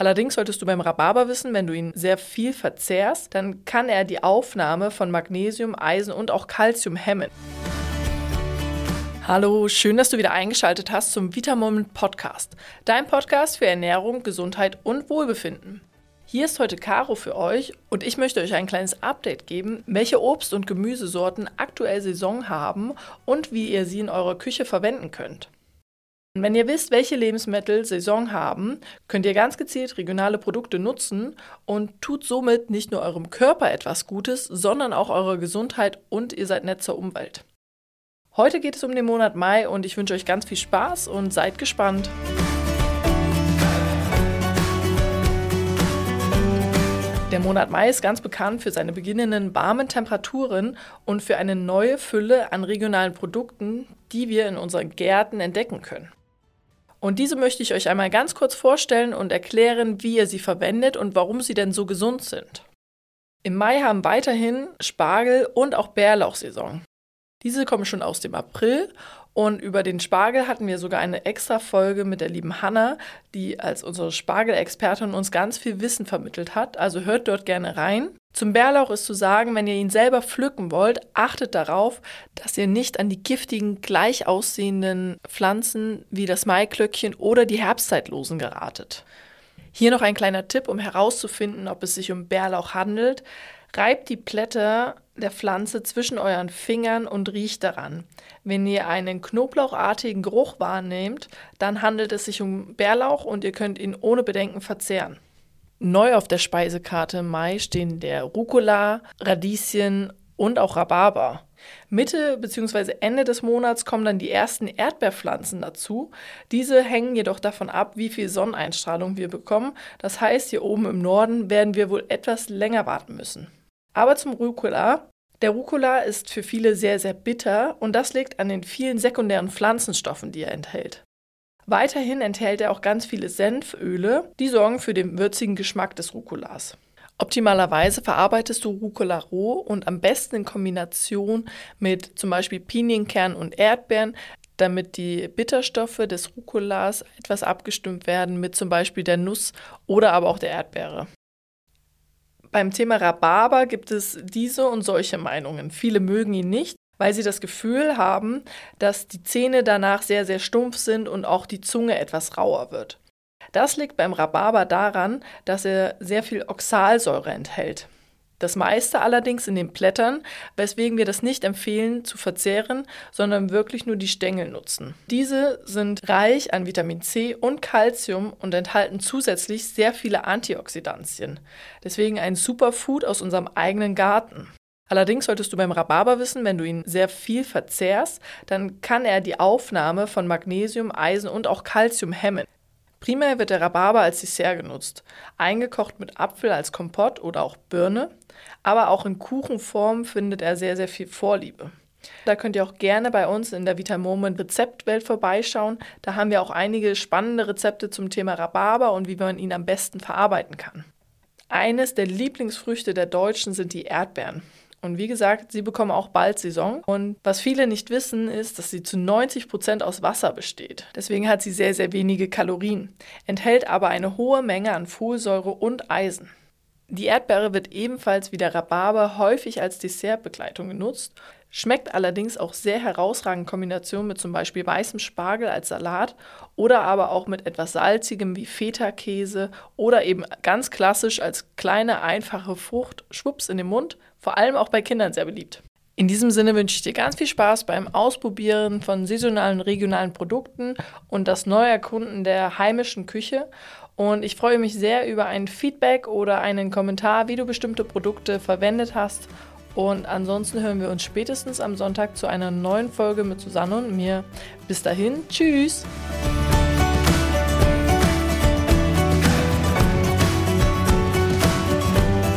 Allerdings solltest du beim Rhabarber wissen, wenn du ihn sehr viel verzehrst, dann kann er die Aufnahme von Magnesium, Eisen und auch Calcium hemmen. Hallo, schön, dass du wieder eingeschaltet hast zum Vitamoment Podcast, dein Podcast für Ernährung, Gesundheit und Wohlbefinden. Hier ist heute Caro für euch und ich möchte euch ein kleines Update geben, welche Obst- und Gemüsesorten aktuell Saison haben und wie ihr sie in eurer Küche verwenden könnt. Wenn ihr wisst, welche Lebensmittel Saison haben, könnt ihr ganz gezielt regionale Produkte nutzen und tut somit nicht nur eurem Körper etwas Gutes, sondern auch eurer Gesundheit und ihr seid nett zur Umwelt. Heute geht es um den Monat Mai und ich wünsche euch ganz viel Spaß und seid gespannt. Der Monat Mai ist ganz bekannt für seine beginnenden warmen Temperaturen und für eine neue Fülle an regionalen Produkten, die wir in unseren Gärten entdecken können. Und diese möchte ich euch einmal ganz kurz vorstellen und erklären, wie ihr sie verwendet und warum sie denn so gesund sind. Im Mai haben weiterhin Spargel und auch Bärlauchsaison. Diese kommen schon aus dem April und über den Spargel hatten wir sogar eine extra Folge mit der lieben Hanna, die als unsere Spargelexpertin uns ganz viel Wissen vermittelt hat. Also hört dort gerne rein. Zum Bärlauch ist zu sagen, wenn ihr ihn selber pflücken wollt, achtet darauf, dass ihr nicht an die giftigen, gleich aussehenden Pflanzen wie das Maiklöckchen oder die Herbstzeitlosen geratet. Hier noch ein kleiner Tipp, um herauszufinden, ob es sich um Bärlauch handelt. Reibt die Blätter der Pflanze zwischen euren Fingern und riecht daran. Wenn ihr einen knoblauchartigen Geruch wahrnehmt, dann handelt es sich um Bärlauch und ihr könnt ihn ohne Bedenken verzehren. Neu auf der Speisekarte im Mai stehen der Rucola, Radieschen und auch Rhabarber. Mitte bzw. Ende des Monats kommen dann die ersten Erdbeerpflanzen dazu. Diese hängen jedoch davon ab, wie viel Sonneneinstrahlung wir bekommen. Das heißt, hier oben im Norden werden wir wohl etwas länger warten müssen. Aber zum Rucola. Der Rucola ist für viele sehr, sehr bitter und das liegt an den vielen sekundären Pflanzenstoffen, die er enthält. Weiterhin enthält er auch ganz viele Senföle, die sorgen für den würzigen Geschmack des Rucolas. Optimalerweise verarbeitest du Rucola roh und am besten in Kombination mit zum Beispiel Pinienkernen und Erdbeeren, damit die Bitterstoffe des Rucolas etwas abgestimmt werden mit zum Beispiel der Nuss oder aber auch der Erdbeere. Beim Thema Rhabarber gibt es diese und solche Meinungen. Viele mögen ihn nicht, weil sie das Gefühl haben, dass die Zähne danach sehr, sehr stumpf sind und auch die Zunge etwas rauer wird. Das liegt beim Rhabarber daran, dass er sehr viel Oxalsäure enthält. Das meiste allerdings in den Blättern, weswegen wir das nicht empfehlen zu verzehren, sondern wirklich nur die Stängel nutzen. Diese sind reich an Vitamin C und Calcium und enthalten zusätzlich sehr viele Antioxidantien. Deswegen ein Superfood aus unserem eigenen Garten. Allerdings solltest du beim Rhabarber wissen, wenn du ihn sehr viel verzehrst, dann kann er die Aufnahme von Magnesium, Eisen und auch Calcium hemmen. Primär wird der Rhabarber als Dessert genutzt, eingekocht mit Apfel als Kompott oder auch Birne, aber auch in Kuchenform findet er sehr, sehr viel Vorliebe. Da könnt ihr auch gerne bei uns in der Vitamoment Rezeptwelt vorbeischauen. Da haben wir auch einige spannende Rezepte zum Thema Rhabarber und wie man ihn am besten verarbeiten kann. Eines der Lieblingsfrüchte der Deutschen sind die Erdbeeren. Und wie gesagt, sie bekommen auch bald Saison. Und was viele nicht wissen, ist, dass sie zu 90 Prozent aus Wasser besteht. Deswegen hat sie sehr, sehr wenige Kalorien, enthält aber eine hohe Menge an Folsäure und Eisen. Die Erdbeere wird ebenfalls wie der Rhabarber häufig als Dessertbegleitung genutzt, schmeckt allerdings auch sehr herausragend in Kombination mit zum Beispiel weißem Spargel als Salat oder aber auch mit etwas salzigem wie Feta-Käse oder eben ganz klassisch als kleine einfache Frucht schwupps in den Mund vor allem auch bei Kindern sehr beliebt. In diesem Sinne wünsche ich dir ganz viel Spaß beim Ausprobieren von saisonalen, regionalen Produkten und das Neuerkunden der heimischen Küche. Und ich freue mich sehr über ein Feedback oder einen Kommentar, wie du bestimmte Produkte verwendet hast. Und ansonsten hören wir uns spätestens am Sonntag zu einer neuen Folge mit Susanne und mir. Bis dahin, tschüss!